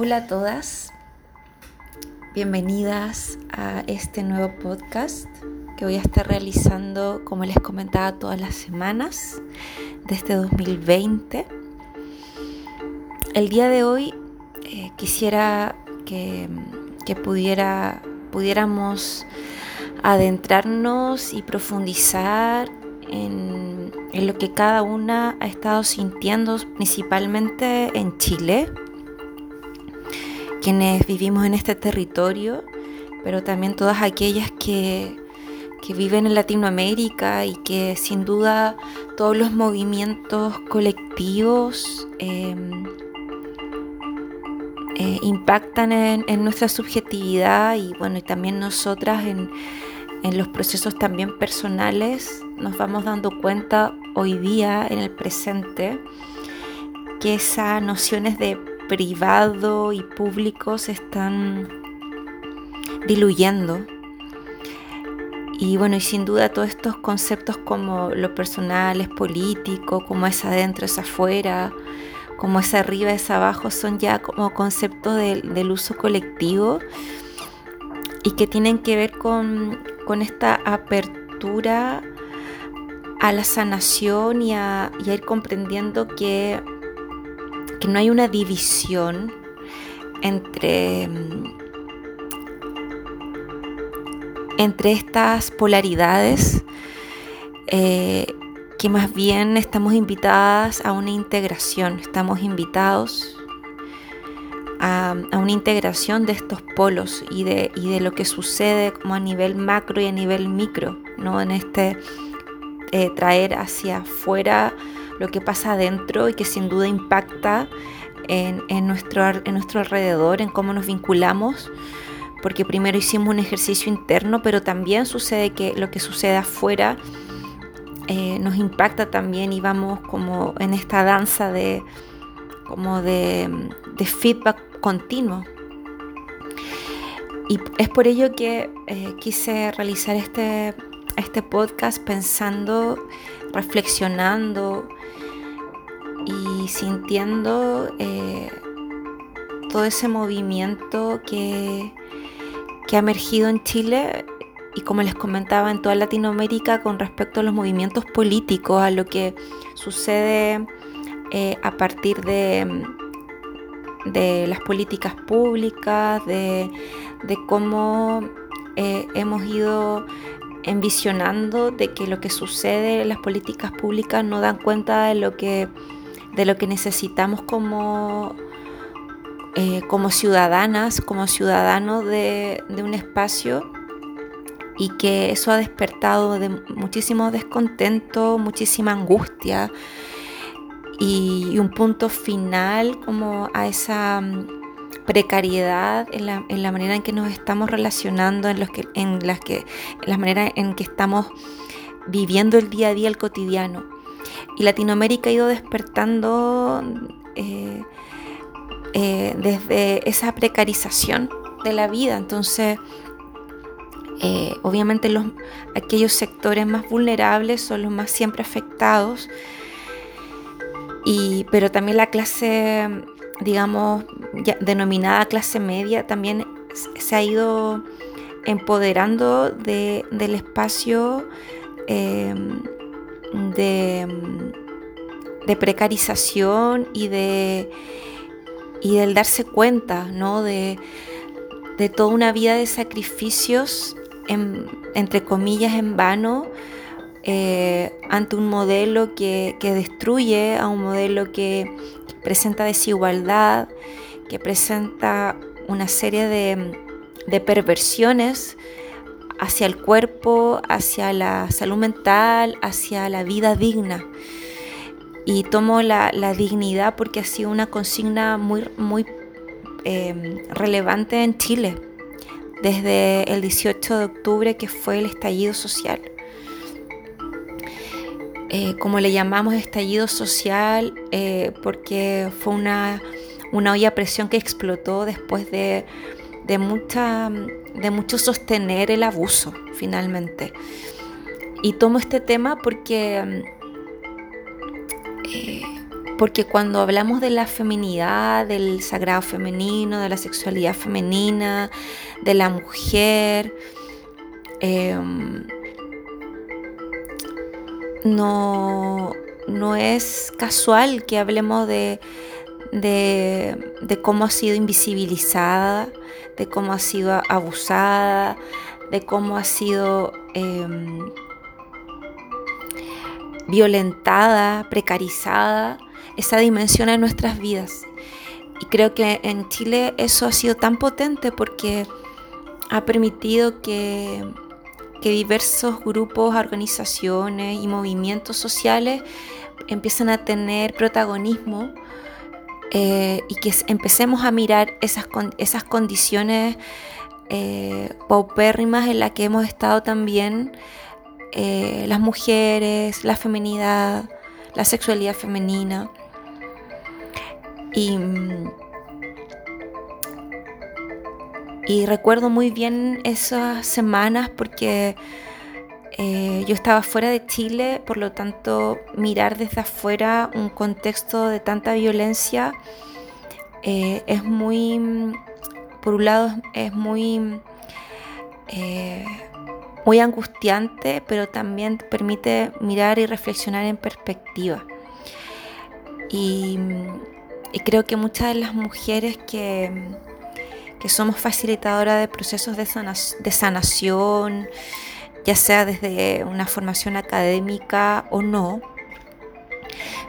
Hola a todas, bienvenidas a este nuevo podcast que voy a estar realizando, como les comentaba, todas las semanas desde 2020. El día de hoy eh, quisiera que, pudiera, pudiéramos adentrarnos y profundizar en, en lo que cada una ha estado sintiendo, principalmente en Chile quienes vivimos en este territorio, pero también todas aquellas que, viven en Latinoamérica y que sin duda todos los movimientos colectivos em, eh, impactan en, nuestra subjetividad y bueno, y también nosotras en, en los procesos también personales nos vamos dando cuenta hoy día en el presente que esas nociones de privado y público se están diluyendo. Y bueno, y sin duda todos estos conceptos como lo personal es político, como es adentro es afuera, como es arriba es abajo, son ya como conceptos del uso colectivo y que tienen que ver con, con esta apertura a la sanación y a, y a ir comprendiendo que que no hay una división entre, entre estas polaridades, eh, que más bien estamos invitadas a una integración, estamos invitados a, una integración de estos polos y de, y de, lo que sucede como a nivel macro y a nivel micro, ¿no? en este eh, traer hacia afuera lo que pasa adentro y que sin duda impacta en, nuestro, en nuestro alrededor, en cómo nos vinculamos, porque primero hicimos un ejercicio interno, pero también sucede que lo que sucede afuera eh, nos impacta también y vamos como en esta danza de, como de, feedback continuo. Y es por ello que eh, quise realizar este, este podcast pensando, reflexionando y sintiendo eh, todo ese movimiento que, que ha emergido en Chile y como les comentaba en toda Latinoamérica con respecto a los movimientos políticos, a lo que sucede eh, a partir de, de, las políticas públicas, de, cómo eh, hemos ido envisionando de que lo que sucede en las políticas públicas no dan cuenta de lo que de lo que necesitamos como, eh, como ciudadanas, como ciudadanos de, un espacio y que eso ha despertado de muchísimo descontento, muchísima angustia y, un punto final como a esa mm, precariedad en la, en la, manera en que nos estamos relacionando, en, los que, en, las que, en la manera en que estamos viviendo el día a día, el cotidiano. Y Latinoamérica ha ido despertando eh, eh, desde esa precarización de la vida. Entonces, eh, obviamente los, aquellos sectores más vulnerables son los más siempre afectados. Y, pero también la clase, digamos, denominada clase media, también se ha ido empoderando del espacio de, precarización y de y del darse cuenta ¿no? de, toda una vida de sacrificios, entre comillas, en vano, eh, ante un modelo que, destruye, a un modelo que presenta desigualdad, que presenta una serie de, de perversiones hacia el cuerpo, hacia la salud mental, hacia la vida digna. Y tomo la, dignidad porque ha sido una consigna muy, muy em, relevante en Chile desde el 18 de octubre que fue el estallido social. Eh, como le llamamos estallido social eh, porque fue una, una olla a presión que explotó después de, de mucha de mucho sostener el abuso finalmente. Y tomo este tema porque mm, eh, porque cuando hablamos de la feminidad, del sagrado femenino, de la sexualidad femenina, de la mujer, em, no, no es casual que hablemos de, de, cómo ha sido invisibilizada, de cómo ha sido abusada, de cómo ha sido em, violentada, precarizada, esa dimensión en nuestras vidas. Y creo que en Chile eso ha sido tan potente porque ha permitido que que diversos grupos, organizaciones y movimientos sociales empiezan a tener protagonismo eh, y que empecemos a mirar esas, esas condiciones eh, paupérrimas en las que hemos estado también eh, las mujeres, la feminidad, la sexualidad femenina. Y Y recuerdo muy bien esas semanas porque eh, yo estaba fuera de Chile, por lo tanto mirar desde afuera un contexto de tanta violencia eh, es muy, por un lado es muy, eh, muy angustiante, pero también permite mirar y reflexionar en perspectiva. y creo que muchas de las mujeres que que somos facilitadoras de procesos de, sanación, ya sea desde una formación académica o no,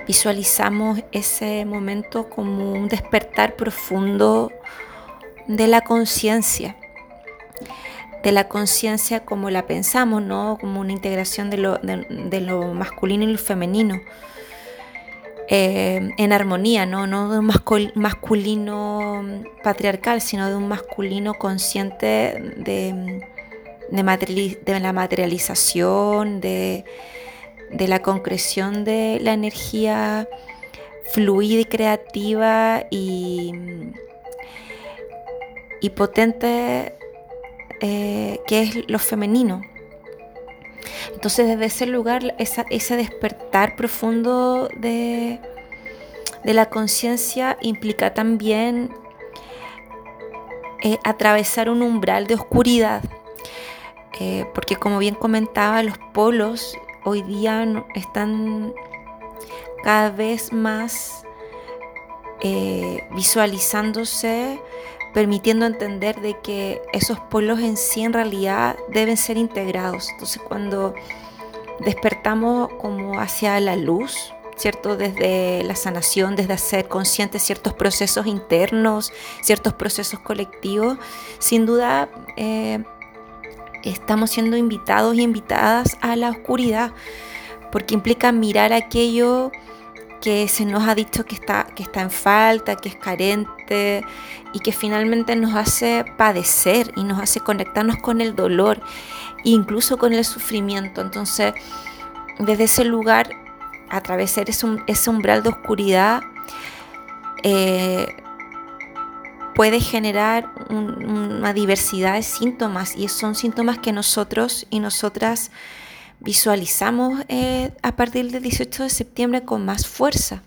visualizamos ese momento como un despertar profundo de la conciencia, de la conciencia como la pensamos, ¿no? como una integración de lo masculino y lo femenino. Eh, en armonía, ¿no? no de un masculino patriarcal, sino de un masculino consciente de, de, la materialización, de, la concreción de la energía fluida y creativa y, y potente eh, que es lo femenino. Entonces desde ese lugar, ese despertar profundo de, la conciencia implica también eh, atravesar un umbral de oscuridad, eh, porque como bien comentaba, los polos hoy día están cada vez más eh, visualizándose permitiendo entender de que esos polos en sí en realidad deben ser integrados. Entonces cuando despertamos como hacia la luz, ¿cierto? Desde la sanación, desde hacer conscientes ciertos procesos internos, ciertos procesos colectivos, sin duda eh, estamos siendo invitados y invitadas a la oscuridad, porque implica mirar aquello que se nos ha dicho que está, que está en falta, que es carente y que finalmente nos hace padecer y nos hace conectarnos con el dolor e incluso con el sufrimiento. Entonces, desde ese lugar, atravesar ese, umbral de oscuridad eh, puede generar una diversidad de síntomas y son síntomas que nosotros y nosotras visualizamos eh, a partir del 18 de septiembre con más fuerza.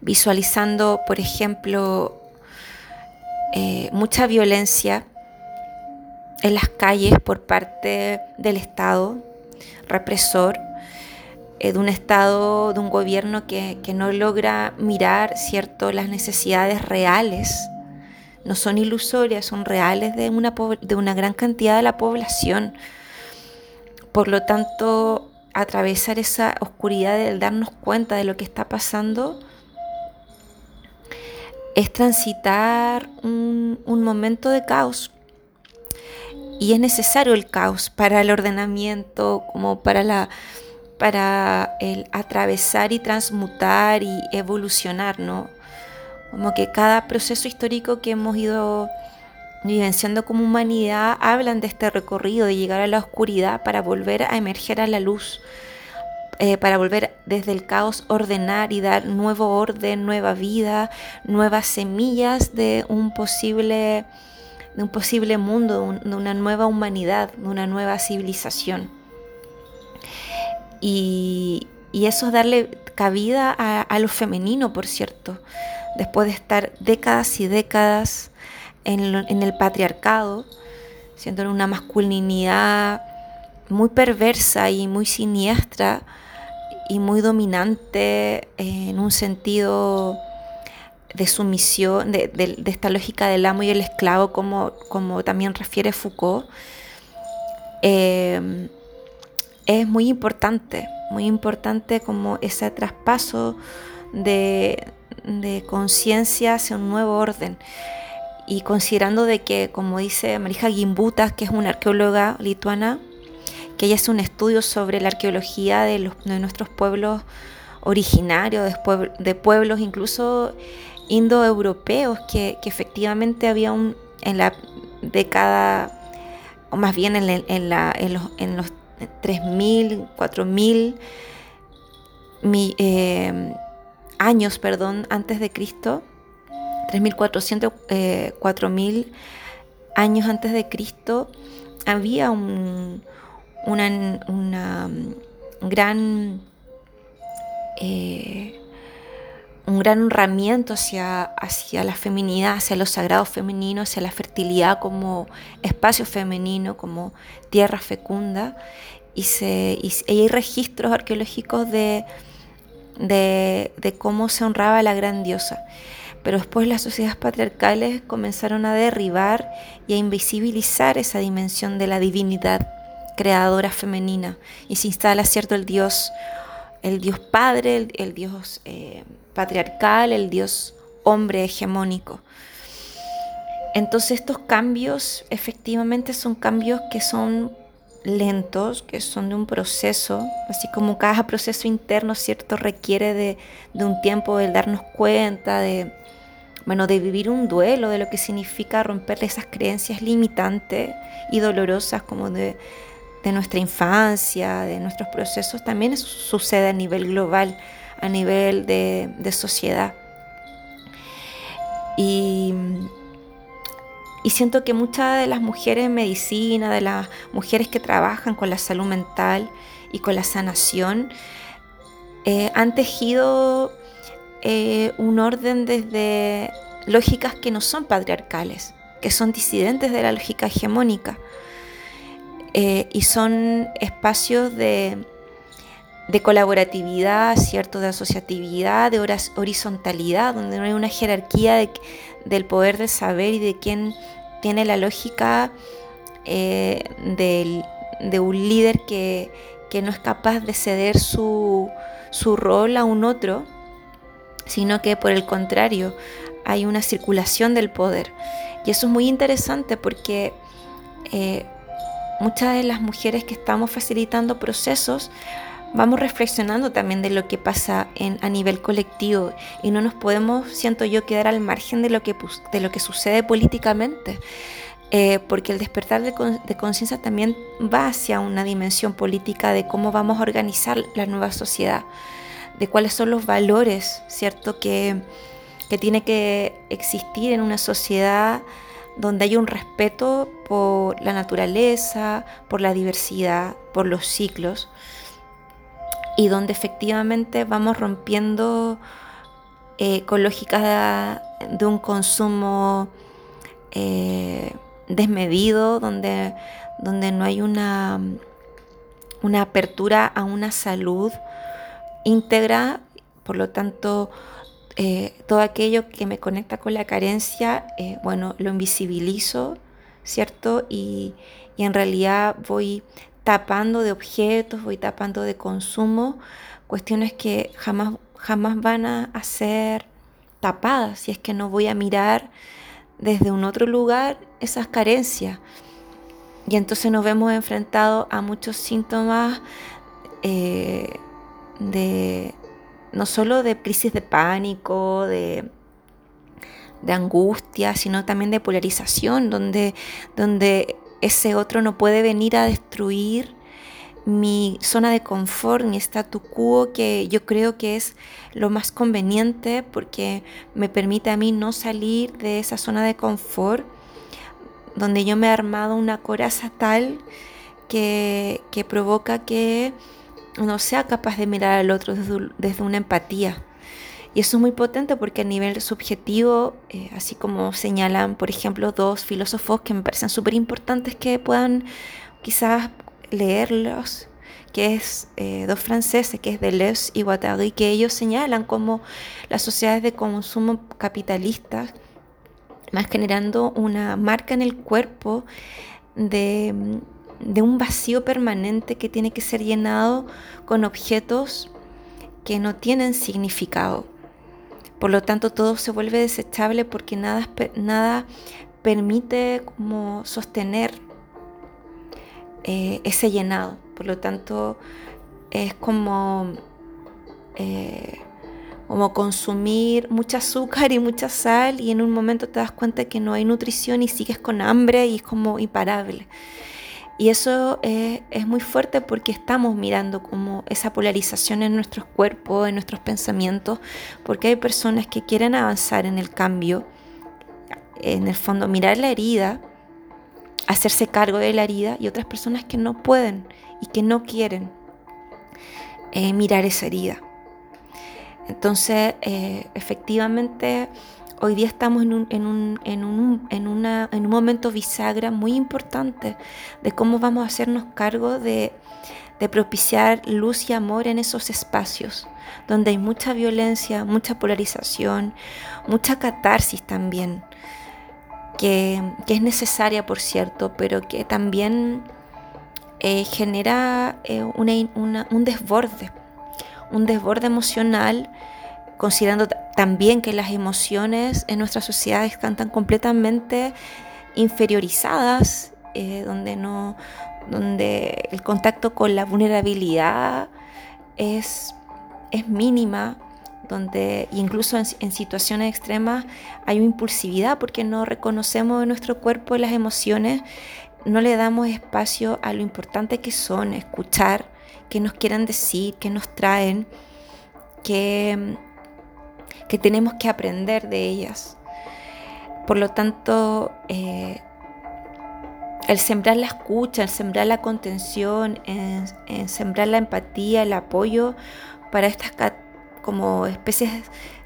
Visualizando, por ejemplo, eh, mucha violencia en las calles por parte del Estado represor, de un Estado, de un gobierno que, no logra mirar cierto, las necesidades reales, no son ilusorias, son reales de una, de una gran cantidad de la población. Por lo tanto, atravesar esa oscuridad del darnos cuenta de lo que está pasando es transitar un, momento de caos. Y es necesario el caos para el ordenamiento, como para la para el atravesar y transmutar y evolucionar, ¿no? Como que cada proceso histórico que hemos ido vivenciando como humanidad, hablan de este recorrido, de llegar a la oscuridad para volver a emerger a la luz, eh, para volver desde el caos ordenar y dar nuevo orden, nueva vida, nuevas semillas de un posible, de un posible mundo, de una nueva humanidad, de una nueva civilización. Y, eso es darle cabida a, lo femenino, por cierto, después de estar décadas y décadas en, el patriarcado, siendo una masculinidad muy perversa y muy siniestra y muy dominante en un sentido de sumisión, de, esta lógica del amo y el esclavo, como, como también refiere Foucault, eh, es muy importante, muy importante como ese traspaso de, de conciencia hacia un nuevo orden. Y considerando de que, como dice Marija Gimbutas, que es una arqueóloga lituana, que ella hace un estudio sobre la arqueología de, los, de nuestros pueblos originarios, de, pueblos incluso indoeuropeos, que, que efectivamente había un, en la década, o más bien en, los, en los 3.000, 4.000 eh, años perdón, antes de Cristo, 3.400, eh, 4.000 años antes de Cristo, había un, una, una gran eh, un gran honramiento hacia, hacia la feminidad, hacia los sagrados femeninos, hacia la fertilidad como espacio femenino, como tierra fecunda. Y, se, hay registros arqueológicos de, de, de, cómo se honraba a la gran diosa. Pero después las sociedades patriarcales comenzaron a derribar y a invisibilizar esa dimensión de la divinidad creadora femenina. Y se instala, ¿cierto?, el dios, el dios padre, el, dios... Eh, patriarcal, el Dios hombre hegemónico. Entonces estos cambios efectivamente son cambios que son lentos, que son de un proceso, así como cada proceso interno, ¿cierto? Requiere de, un tiempo de darnos cuenta, de, bueno, de vivir un duelo, de lo que significa romper esas creencias limitantes y dolorosas como de, de nuestra infancia, de nuestros procesos, también sucede a nivel global a nivel de, sociedad. Y, siento que muchas de las mujeres en medicina, de las mujeres que trabajan con la salud mental y con la sanación, eh, han tejido eh, un orden desde lógicas que no son patriarcales, que son disidentes de la lógica hegemónica. Eh, y son espacios de, de colaboratividad, ¿cierto? de asociatividad, de horizontalidad, donde no hay una jerarquía del poder del saber y de quién tiene la lógica eh, de un líder que, no es capaz de ceder su, rol a un otro, sino que por el contrario hay una circulación del poder. Y eso es muy interesante porque eh, muchas de las mujeres que estamos facilitando procesos vamos reflexionando también de lo que pasa en, a nivel colectivo y no nos podemos, siento yo, quedar al margen de lo que, de lo que sucede políticamente. Eh, porque el despertar de, conciencia también va hacia una dimensión política de cómo vamos a organizar la nueva sociedad, de cuáles son los valores, ¿cierto?, que, que tiene que existir en una sociedad donde hay un respeto por la naturaleza, por la diversidad, por los ciclos y donde efectivamente vamos rompiendo eh, de, un consumo eh, desmedido, donde, donde no hay una, una apertura a una salud íntegra, por lo tanto, eh, todo aquello que me conecta con la carencia, bueno, lo invisibilizo, ¿cierto? Y, y en realidad voy tapando de objetos, voy tapando de consumo, cuestiones que jamás, jamás van a, ser tapadas si es que no voy a mirar desde un otro lugar esas carencias. Y entonces nos vemos enfrentados a muchos síntomas eh, de no solo de crisis de pánico, de, de angustia, sino también de polarización, donde, donde ese otro no puede venir a destruir mi zona de confort, mi statu quo, que yo creo que es lo más conveniente porque me permite a mí no salir de esa zona de confort donde yo me he armado una coraza tal que, provoca que no sea capaz de mirar al otro desde, una empatía. Y eso es muy potente porque a nivel subjetivo, eh, así como señalan, por ejemplo, dos filósofos que me parecen súper importantes que puedan quizás leerlos, que es eh, dos franceses, que es Deleuze y Guattari, que ellos señalan como las sociedades de consumo capitalistas más generando una marca en el cuerpo de, un vacío permanente que tiene que ser llenado con objetos que no tienen significado. Por lo tanto, todo se vuelve desechable porque nada, nada permite como sostener eh, ese llenado. Por lo tanto, es como eh, como consumir mucha azúcar y mucha sal y en un momento te das cuenta que no hay nutrición y sigues con hambre y es como imparable. Y eso es, muy fuerte porque estamos mirando como esa polarización en nuestros cuerpos, en nuestros pensamientos, porque hay personas que quieren avanzar en el cambio, en el fondo mirar la herida, hacerse cargo de la herida, y otras personas que no pueden y que no quieren eh, mirar esa herida. Entonces, eh, efectivamente, hoy día estamos en un, momento bisagra muy importante de cómo vamos a hacernos cargo de, propiciar luz y amor en esos espacios donde hay mucha violencia, mucha polarización, mucha catarsis también, que, es necesaria, por cierto, pero que también eh, genera eh, un desborde un desborde emocional, considerando también que las emociones en nuestra sociedad están tan completamente inferiorizadas, eh, donde, no, donde el contacto con la vulnerabilidad es, es mínima, donde incluso en, en, situaciones extremas hay una impulsividad porque no reconocemos en nuestro cuerpo las emociones, no le damos espacio a lo importante que son, escuchar, que nos quieran decir, que nos traen, que, que tenemos que aprender de ellas. Por lo tanto, eh, el sembrar la escucha, el sembrar la contención, el, sembrar la empatía, el apoyo para estas como especies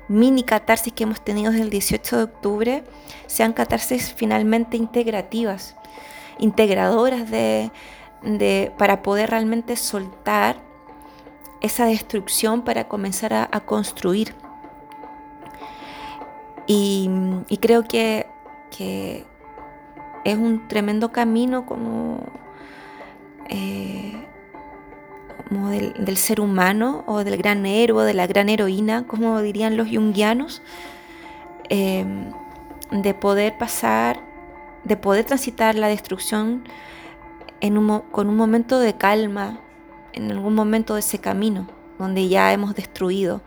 mini catarsis que hemos tenido desde el 18 de octubre, sean catarsis finalmente integrativas, integradoras de, para poder realmente soltar esa destrucción para comenzar a, construir. Y, creo que, es un tremendo camino como, eh, del, ser humano o del gran héroe, de la gran heroína, como dirían los jungianos, eh, de poder pasar, de poder transitar la destrucción con un momento de calma, en algún momento de ese camino donde ya hemos destruido,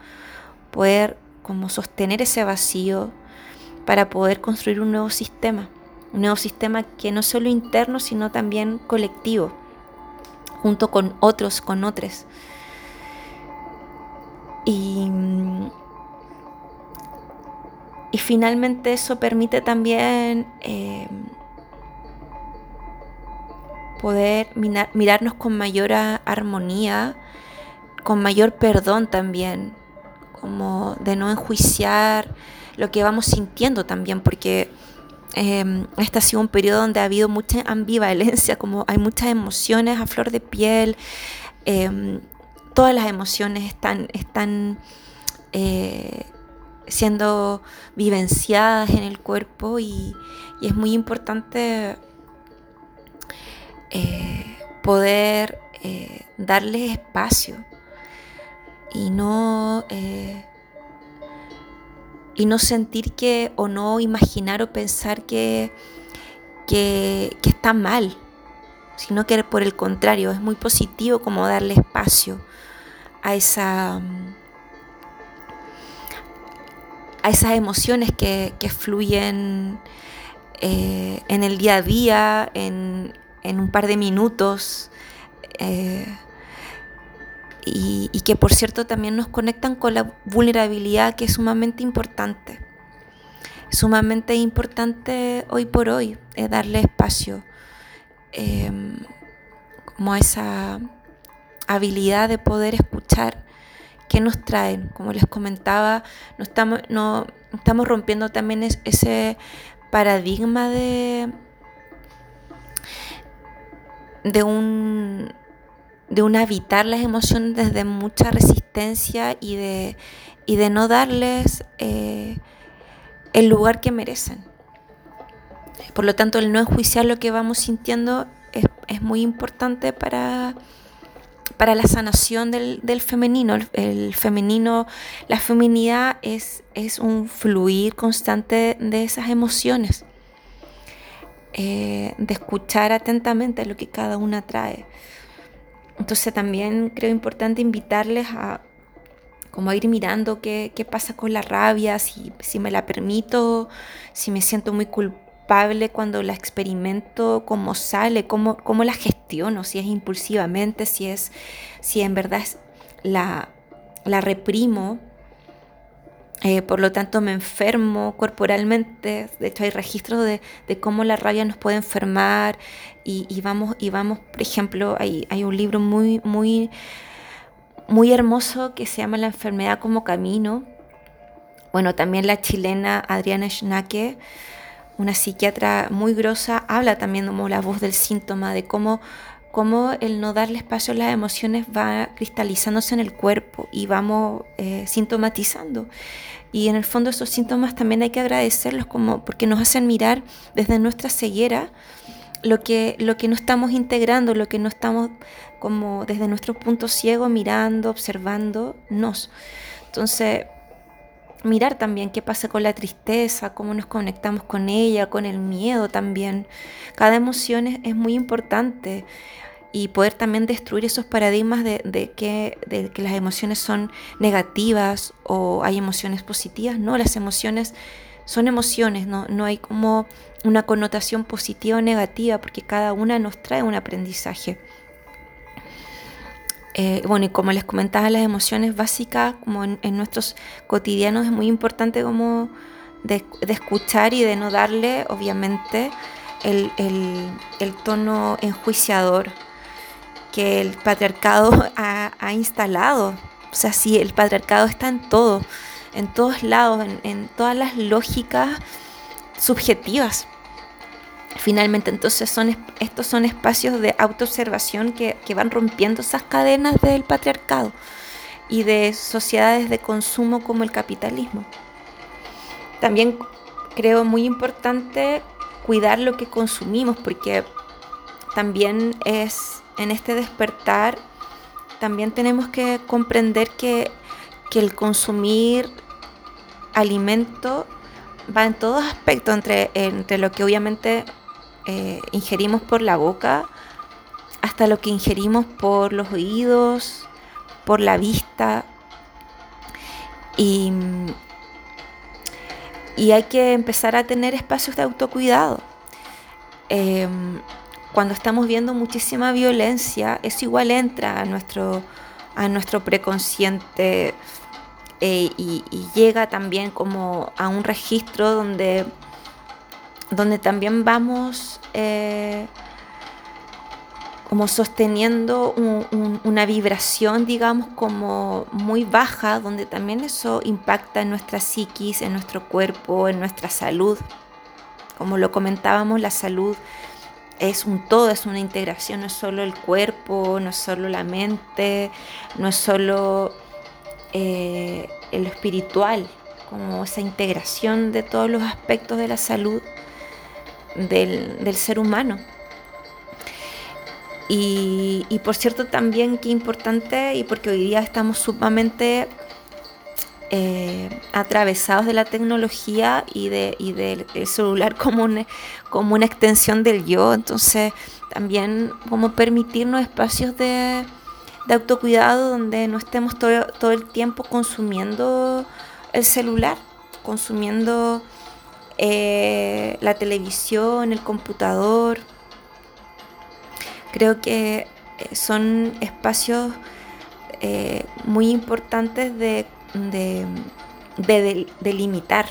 poder como sostener ese vacío para poder construir un nuevo sistema, un nuevo sistema que no solo interno, sino también colectivo, junto con otros, con otros. Y, y finalmente eso permite también eh, poder mirarnos con mayor armonía, con mayor perdón también, como de no enjuiciar lo que vamos sintiendo también, porque eh, este ha sido un periodo donde ha habido mucha ambivalencia, como hay muchas emociones a flor de piel, em, todas las emociones están, están eh, siendo vivenciadas en el cuerpo y, y es muy importante eh, poder eh, darles espacio y no, eh, y no sentir que o no imaginar o pensar que, que, está mal, sino que por el contrario es muy positivo como darle espacio a esa a esas emociones que, fluyen en el día a día, en, en un par de minutos eh, y, que por cierto también nos conectan con la vulnerabilidad que es sumamente importante. Sumamente importante hoy por hoy es darle espacio em, como a, esa, habilidad de poder escuchar qué nos traen. Como les comentaba, no estamos, no, estamos rompiendo también ese paradigma de, de un de un habitar las emociones desde mucha resistencia y de, y de no darles eh, el lugar que merecen. Por lo tanto, el no enjuiciar lo que vamos sintiendo es, muy importante para, para la sanación del, femenino. El, femenino, la feminidad es, es un fluir constante de esas emociones, eh, de escuchar atentamente lo que cada una trae. Entonces también creo importante invitarles a como ir mirando qué, pasa con la rabia, si, si, me la permito, si me siento muy culpable cuando la experimento, cómo sale, cómo, cómo la gestiono, si es impulsivamente, si es, si en verdad la, la reprimo eh, por lo tanto, me enfermo corporalmente. De hecho, hay registros de, cómo la rabia nos puede enfermar. Y, vamos, y vamos, por ejemplo, hay, hay, un libro muy, muy, muy hermoso que se llama La enfermedad como camino. Bueno, también la chilena Adriana Schnake, una psiquiatra muy grosa, habla también como la voz del síntoma, de cómo cómo el no darle espacio a las emociones va cristalizándose en el cuerpo y vamos eh, sintomatizando. Y en el fondo esos síntomas también hay que agradecerlos como porque nos hacen mirar desde nuestra ceguera lo que, lo que no estamos integrando, lo que no estamos como desde nuestro punto ciego mirando, observándonos. Entonces, mirar también qué pasa con la tristeza, cómo nos conectamos con ella, con el miedo también. Cada emoción es, muy importante y poder también destruir esos paradigmas de, que, de que las emociones son negativas o hay emociones positivas. No, las emociones son emociones, no, no hay como una connotación positiva o negativa porque cada una nos trae un aprendizaje. Eh, bueno, y como les comentaba, las emociones básicas, como en, nuestros cotidianos, es muy importante como de, escuchar y de no darle, obviamente, el, tono enjuiciador que el patriarcado ha, instalado. O sea, sí, el patriarcado está en todo, en todos lados, en todas las lógicas subjetivas. Finalmente, entonces son, estos son espacios de autoobservación que, que van rompiendo esas cadenas del patriarcado y de sociedades de consumo como el capitalismo. También creo muy importante cuidar lo que consumimos porque también es en este despertar, también tenemos que comprender que, que el consumir alimento va en todos aspectos, entre, entre lo que obviamente eh, ingerimos por la boca hasta lo que ingerimos por los oídos, por la vista. Y, hay que empezar a tener espacios de autocuidado. Em, cuando estamos viendo muchísima violencia, eso igual entra a nuestro, a nuestro preconsciente eh, y, llega también como a un registro donde donde también vamos eh, como sosteniendo una vibración, digamos, como muy baja, donde también eso impacta en nuestra psiquis, en nuestro cuerpo, en nuestra salud. Como lo comentábamos, la salud es un todo, es una integración, no es solo el cuerpo, no es solo la mente, no es solo eh, lo espiritual, como esa integración de todos los aspectos de la salud del, ser humano. Y, por cierto también qué importante, y porque hoy día estamos sumamente eh, atravesados de la tecnología y, de, del celular como, como una extensión del yo, entonces también como permitirnos espacios de, de autocuidado donde no estemos todo, todo el tiempo consumiendo el celular, consumiendo eh, la televisión, el computador. Creo que eh, son espacios eh, muy importantes de, delimitar.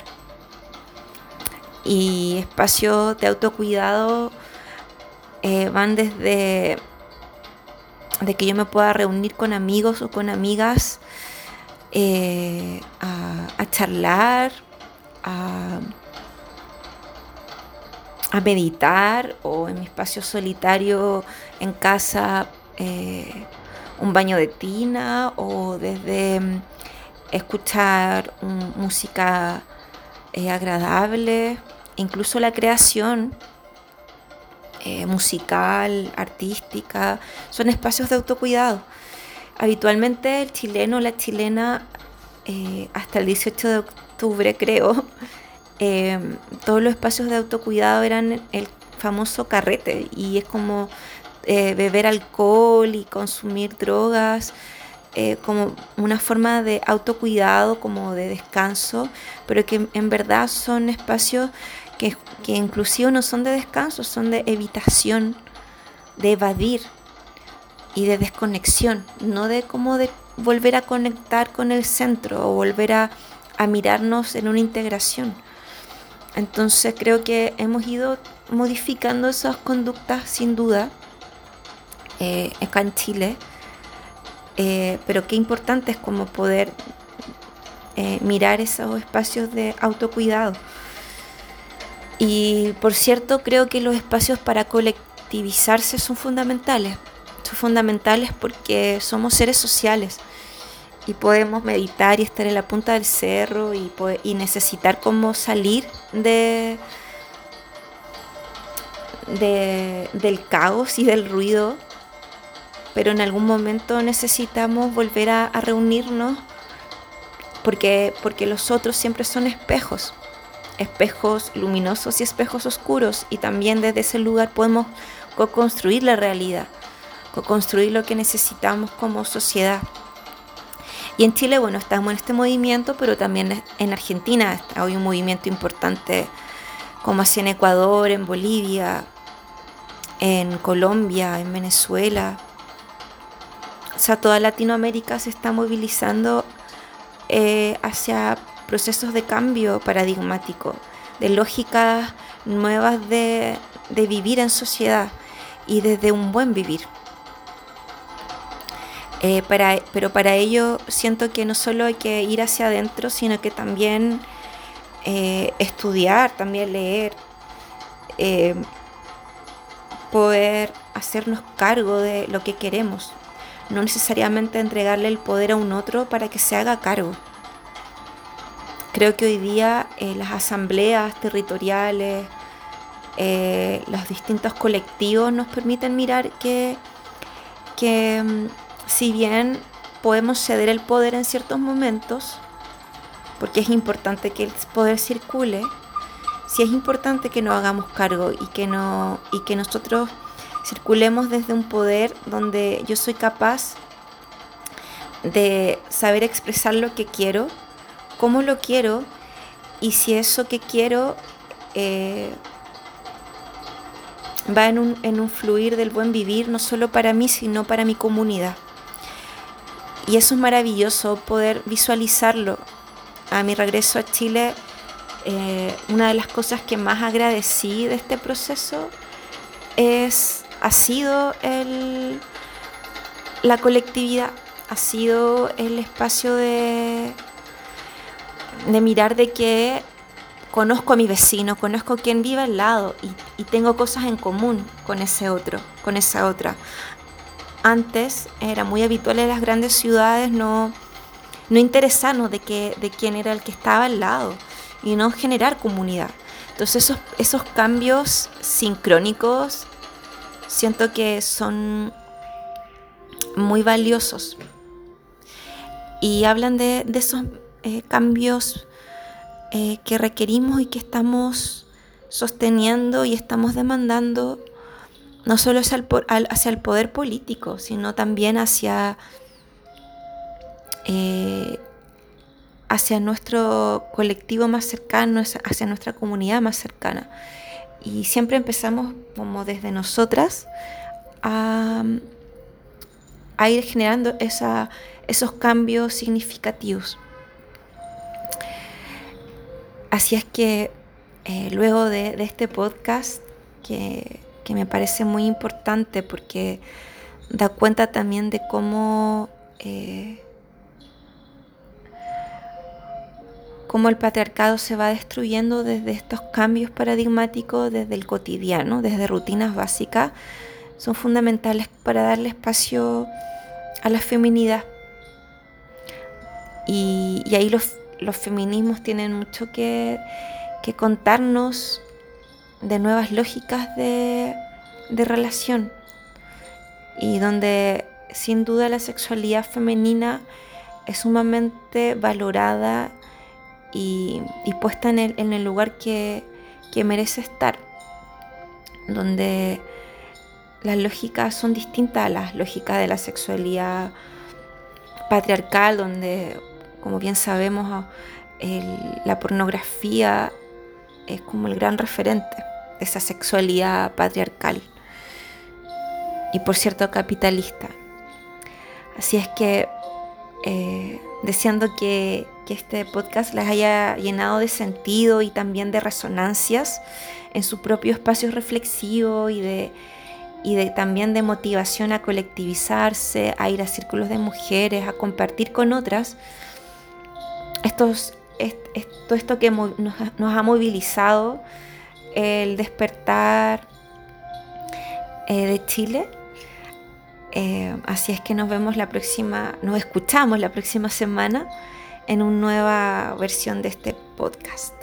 Y espacios de autocuidado van desde de que yo me pueda reunir con amigos o con amigas eh, a, charlar, a, meditar o en mi espacio solitario en casa eh, un baño de tina o desde mm, escuchar música eh, agradable, incluso la creación eh, musical, artística, son espacios de autocuidado. Habitualmente el chileno, la chilena, hasta el 18 de octubre creo, todos los espacios de autocuidado eran el famoso carrete y es como beber alcohol y consumir drogas eh, como una forma de autocuidado, como de descanso, pero que en verdad son espacios que, que inclusive no son de descanso, son de evitación, de evadir y de desconexión, no de como de volver a conectar con el centro o volver a, a mirarnos en una integración. Entonces creo que hemos ido modificando esas conductas sin duda eh, acá en Chile eh, pero qué importante es como poder eh, mirar esos espacios de autocuidado. Y por cierto, creo que los espacios para colectivizarse son fundamentales. Son fundamentales porque somos seres sociales y podemos meditar y estar en la punta del cerro y, y necesitar como salir de, de, del caos y del ruido pero en algún momento necesitamos volver a, reunirnos porque, porque los otros siempre son espejos, espejos luminosos y espejos oscuros, y también desde ese lugar podemos co-construir la realidad, co-construir lo que necesitamos como sociedad. Y en Chile, bueno, estamos en este movimiento, pero también en Argentina hay un movimiento importante, como así en Ecuador, en Bolivia, en Colombia, en Venezuela, o sea, toda Latinoamérica se está movilizando eh, hacia procesos de cambio paradigmático, de lógicas nuevas de, vivir en sociedad y desde un buen vivir. Eh, pero para ello siento que no solo hay que ir hacia adentro, sino que también eh, estudiar, también leer, poder hacernos cargo de lo que queremos no necesariamente entregarle el poder a un otro para que se haga cargo. Creo que hoy día eh, las asambleas territoriales, eh, los distintos colectivos nos permiten mirar que, que mm, si bien podemos ceder el poder en ciertos momentos, porque es importante que el poder circule, si es importante que nos hagamos cargo y que, no, y que nosotros circulemos desde un poder donde yo soy capaz de saber expresar lo que quiero, cómo lo quiero y si eso que quiero eh, va en un, en un fluir del buen vivir, no solo para mí, sino para mi comunidad. Y eso es maravilloso poder visualizarlo. A mi regreso a Chile, eh, una de las cosas que más agradecí de este proceso es ha sido el, la colectividad, ha sido el espacio de, de mirar de que conozco a mi vecino, conozco quien vive al lado y, tengo cosas en común con ese otro, con esa otra. Antes era muy habitual en las grandes ciudades no, no interesarnos de, que, de quién era el que estaba al lado y no generar comunidad. Entonces esos, esos cambios sincrónicos siento que son muy valiosos y hablan de, esos eh, cambios eh, que requerimos y que estamos sosteniendo y estamos demandando no solo hacia el, poder político, sino también hacia, eh, hacia nuestro colectivo más cercano, hacia nuestra comunidad más cercana. Y siempre empezamos como desde nosotras a, ir generando esos cambios significativos. Así es que eh, luego de, este podcast, que, me parece muy importante porque da cuenta también de cómo, eh, cómo el patriarcado se va destruyendo desde estos cambios paradigmáticos, desde el cotidiano, desde rutinas básicas, son fundamentales para darle espacio a la feminidad. Y, ahí los, feminismos tienen mucho que, contarnos de nuevas lógicas de, de relación y donde sin duda la sexualidad femenina es sumamente valorada y, puesta en el, en el lugar que, que, merece estar, donde las lógicas son distintas a las lógicas de la sexualidad patriarcal, donde, como bien sabemos, la pornografía es como el gran referente de esa sexualidad patriarcal y por cierto capitalista. Así es que eh, deseando que, este podcast les haya llenado de sentido y también de resonancias en su propio espacio reflexivo y de, y de también de motivación a colectivizarse, a ir a círculos de mujeres, a compartir con otras. Estos, todo esto que nos, ha movilizado, el despertar eh, de Chile eh, así es que nos vemos la próxima, nos escuchamos la próxima semana en una nueva versión de este podcast.